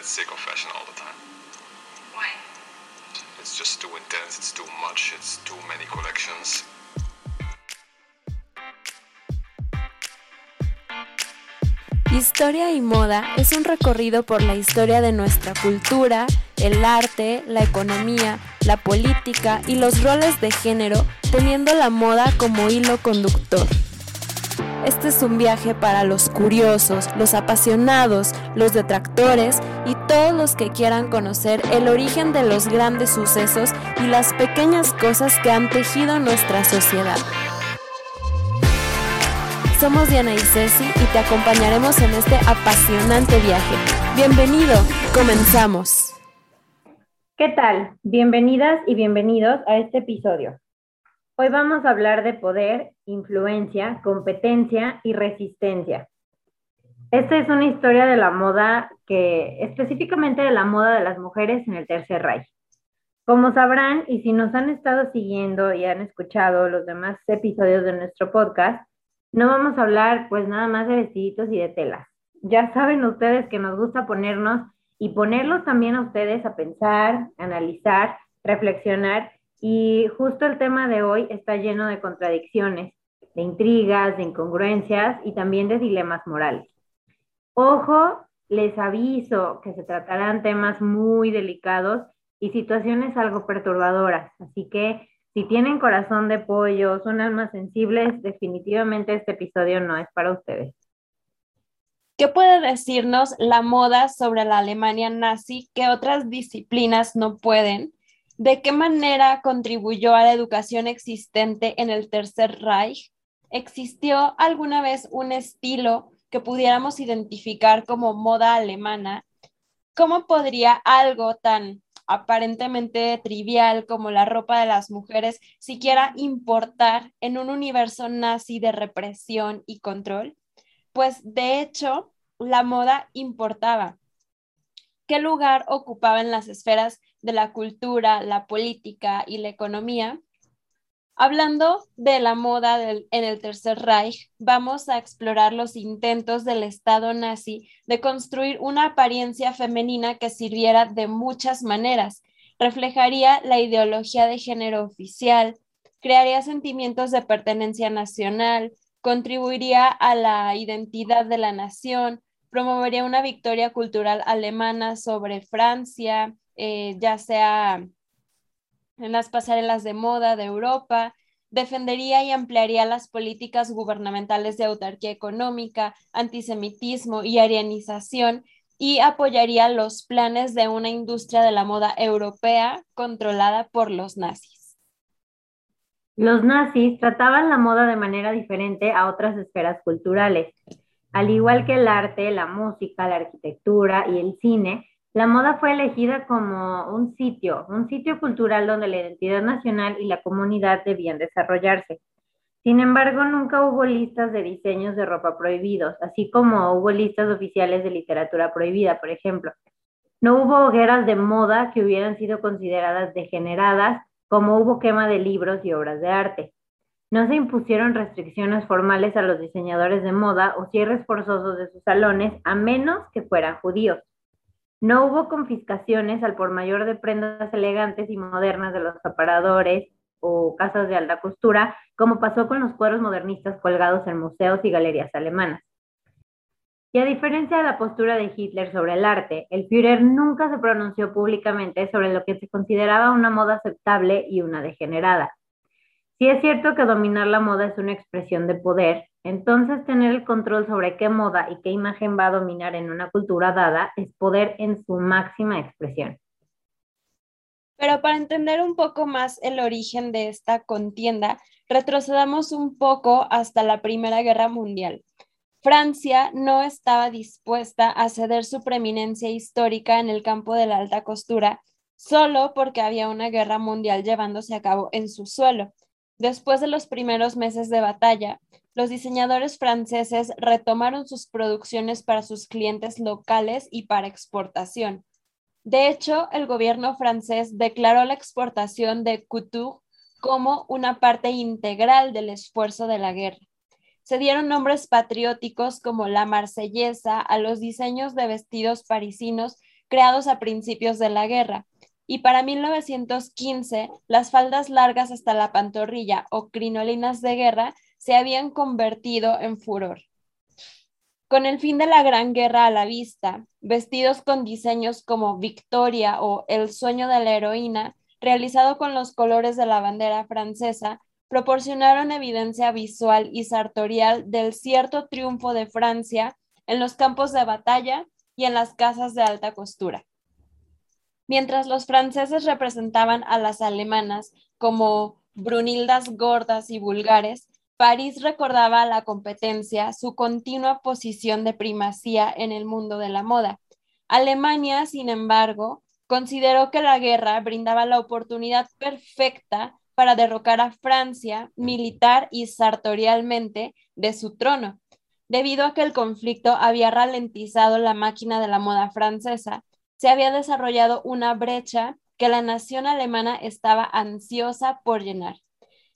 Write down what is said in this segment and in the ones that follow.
get sick of fashion all the time. Why? It's just too intense, it's too much, it's too many collections. Historia y moda es un recorrido por la historia de nuestra cultura, el arte, la economía, la política y los roles de género, teniendo la moda como hilo conductor. Este es un viaje para los curiosos, los apasionados, los detractores y todos los que quieran conocer el origen de los grandes sucesos y las pequeñas cosas que han tejido nuestra sociedad. Somos Diana y Ceci y te acompañaremos en este apasionante viaje. Bienvenido, comenzamos. ¿Qué tal? Bienvenidas y bienvenidos a este episodio. Hoy vamos a hablar de poder, influencia, competencia y resistencia. Esta es una historia de la moda que específicamente de la moda de las mujeres en el Tercer Reich. Como sabrán, y si nos han estado siguiendo y han escuchado los demás episodios de nuestro podcast, no vamos a hablar pues nada más de vestiditos y de telas. Ya saben ustedes que nos gusta ponernos y ponerlos también a ustedes a pensar, analizar, reflexionar y justo el tema de hoy está lleno de contradicciones, de intrigas, de incongruencias y también de dilemas morales. Ojo, les aviso que se tratarán temas muy delicados y situaciones algo perturbadoras, así que si tienen corazón de pollo, son almas sensibles, definitivamente este episodio no es para ustedes. ¿Qué puede decirnos la moda sobre la Alemania nazi que otras disciplinas no pueden? ¿De qué manera contribuyó a la educación existente en el Tercer Reich? ¿Existió alguna vez un estilo que pudiéramos identificar como moda alemana? ¿Cómo podría algo tan aparentemente trivial como la ropa de las mujeres siquiera importar en un universo nazi de represión y control? Pues de hecho, la moda importaba. ¿Qué lugar ocupaba en las esferas de la cultura, la política y la economía. Hablando de la moda en el Tercer Reich, vamos a explorar los intentos del Estado nazi de construir una apariencia femenina que sirviera de muchas maneras. Reflejaría la ideología de género oficial, crearía sentimientos de pertenencia nacional, contribuiría a la identidad de la nación, promovería una victoria cultural alemana sobre Francia, eh, ya sea en las pasarelas de moda de Europa, defendería y ampliaría las políticas gubernamentales de autarquía económica, antisemitismo y arianización y apoyaría los planes de una industria de la moda europea controlada por los nazis. Los nazis trataban la moda de manera diferente a otras esferas culturales. Al igual que el arte, la música, la arquitectura y el cine, la moda fue elegida como un sitio, un sitio cultural donde la identidad nacional y la comunidad debían desarrollarse. Sin embargo, nunca hubo listas de diseños de ropa prohibidos, así como hubo listas oficiales de literatura prohibida, por ejemplo. No hubo hogueras de moda que hubieran sido consideradas degeneradas, como hubo quema de libros y obras de arte. No se impusieron restricciones formales a los diseñadores de moda o cierres forzosos de sus salones, a menos que fueran judíos. No hubo confiscaciones al por mayor de prendas elegantes y modernas de los aparadores o casas de alta costura, como pasó con los cuadros modernistas colgados en museos y galerías alemanas. Y a diferencia de la postura de Hitler sobre el arte, el Führer nunca se pronunció públicamente sobre lo que se consideraba una moda aceptable y una degenerada. Si es cierto que dominar la moda es una expresión de poder, entonces tener el control sobre qué moda y qué imagen va a dominar en una cultura dada es poder en su máxima expresión. Pero para entender un poco más el origen de esta contienda, retrocedamos un poco hasta la Primera Guerra Mundial. Francia no estaba dispuesta a ceder su preeminencia histórica en el campo de la alta costura solo porque había una guerra mundial llevándose a cabo en su suelo. Después de los primeros meses de batalla, los diseñadores franceses retomaron sus producciones para sus clientes locales y para exportación. De hecho, el gobierno francés declaró la exportación de couture como una parte integral del esfuerzo de la guerra. Se dieron nombres patrióticos como la marsellesa a los diseños de vestidos parisinos creados a principios de la guerra, y para 1915 las faldas largas hasta la pantorrilla o crinolinas de guerra se habían convertido en furor. Con el fin de la Gran Guerra a la vista, vestidos con diseños como Victoria o El sueño de la heroína, realizado con los colores de la bandera francesa, proporcionaron evidencia visual y sartorial del cierto triunfo de Francia en los campos de batalla y en las casas de alta costura. Mientras los franceses representaban a las alemanas como brunildas gordas y vulgares, París recordaba a la competencia su continua posición de primacía en el mundo de la moda. Alemania, sin embargo, consideró que la guerra brindaba la oportunidad perfecta para derrocar a Francia militar y sartorialmente de su trono, debido a que el conflicto había ralentizado la máquina de la moda francesa se había desarrollado una brecha que la nación alemana estaba ansiosa por llenar.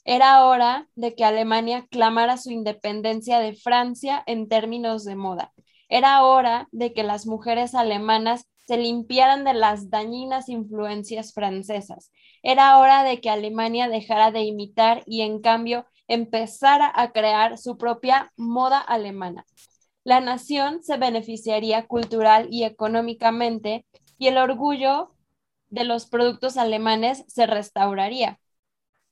Era hora de que Alemania clamara su independencia de Francia en términos de moda. Era hora de que las mujeres alemanas se limpiaran de las dañinas influencias francesas. Era hora de que Alemania dejara de imitar y en cambio empezara a crear su propia moda alemana la nación se beneficiaría cultural y económicamente y el orgullo de los productos alemanes se restauraría.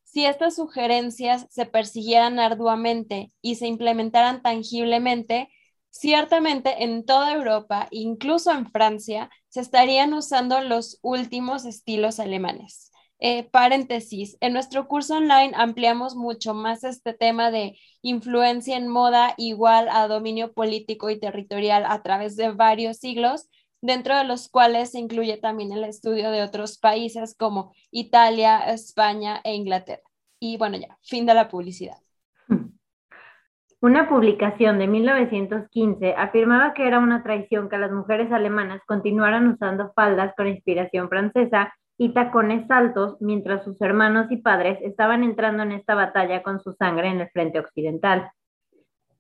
Si estas sugerencias se persiguieran arduamente y se implementaran tangiblemente, ciertamente en toda Europa, incluso en Francia, se estarían usando los últimos estilos alemanes. Eh, paréntesis, en nuestro curso online ampliamos mucho más este tema de influencia en moda igual a dominio político y territorial a través de varios siglos, dentro de los cuales se incluye también el estudio de otros países como Italia, España e Inglaterra. Y bueno, ya, fin de la publicidad. Una publicación de 1915 afirmaba que era una traición que las mujeres alemanas continuaran usando faldas con inspiración francesa y tacones altos mientras sus hermanos y padres estaban entrando en esta batalla con su sangre en el frente occidental.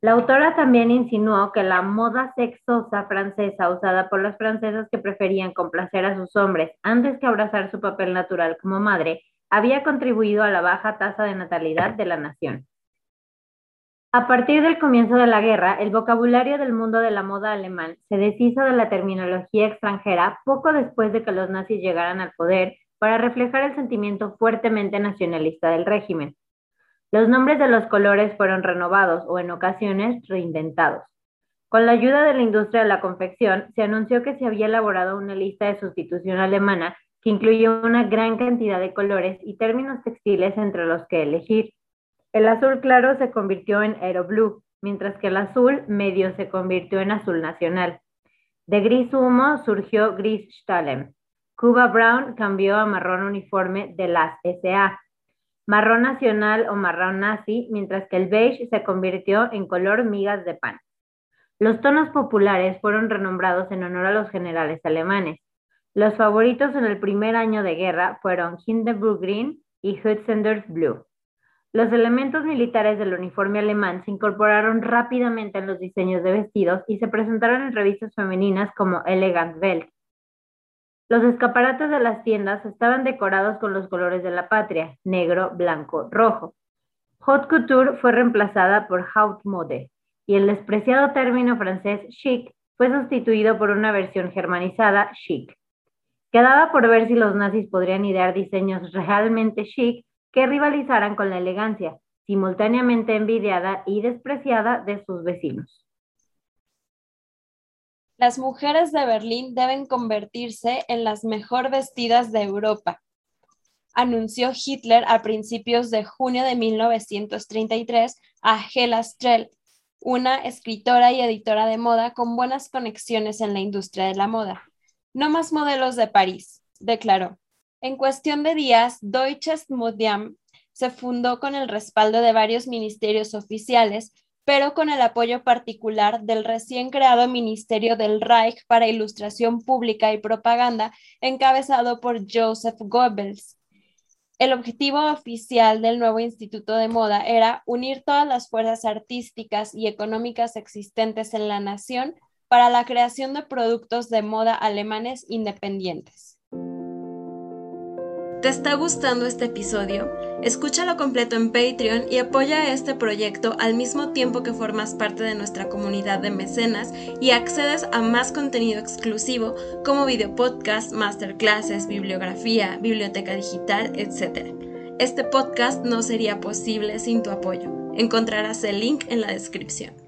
La autora también insinuó que la moda sexosa francesa usada por las francesas que preferían complacer a sus hombres antes que abrazar su papel natural como madre había contribuido a la baja tasa de natalidad de la nación. A partir del comienzo de la guerra, el vocabulario del mundo de la moda alemán se deshizo de la terminología extranjera poco después de que los nazis llegaran al poder para reflejar el sentimiento fuertemente nacionalista del régimen. Los nombres de los colores fueron renovados o en ocasiones reinventados. Con la ayuda de la industria de la confección, se anunció que se había elaborado una lista de sustitución alemana que incluyó una gran cantidad de colores y términos textiles entre los que elegir. El azul claro se convirtió en Aeroblue, mientras que el azul medio se convirtió en azul nacional. De gris humo surgió gris Stalem. Cuba Brown cambió a marrón uniforme de las SA. Marrón nacional o marrón nazi, mientras que el beige se convirtió en color migas de pan. Los tonos populares fueron renombrados en honor a los generales alemanes. Los favoritos en el primer año de guerra fueron Hindenburg Green y Hutzendorf Blue. Los elementos militares del uniforme alemán se incorporaron rápidamente en los diseños de vestidos y se presentaron en revistas femeninas como Elegant Welt. Los escaparates de las tiendas estaban decorados con los colores de la patria, negro, blanco, rojo. Haute couture fue reemplazada por haute mode y el despreciado término francés chic fue sustituido por una versión germanizada chic. Quedaba por ver si los nazis podrían idear diseños realmente chic que rivalizaran con la elegancia, simultáneamente envidiada y despreciada de sus vecinos. Las mujeres de Berlín deben convertirse en las mejor vestidas de Europa, anunció Hitler a principios de junio de 1933 a Hela Strell, una escritora y editora de moda con buenas conexiones en la industria de la moda. No más modelos de París, declaró. En cuestión de días, Deutsches Museum se fundó con el respaldo de varios ministerios oficiales, pero con el apoyo particular del recién creado Ministerio del Reich para Ilustración Pública y Propaganda, encabezado por Joseph Goebbels. El objetivo oficial del nuevo Instituto de Moda era unir todas las fuerzas artísticas y económicas existentes en la nación para la creación de productos de moda alemanes independientes. ¿Te está gustando este episodio? Escúchalo completo en Patreon y apoya este proyecto al mismo tiempo que formas parte de nuestra comunidad de mecenas y accedes a más contenido exclusivo como videopodcast, masterclasses, bibliografía, biblioteca digital, etc. Este podcast no sería posible sin tu apoyo. Encontrarás el link en la descripción.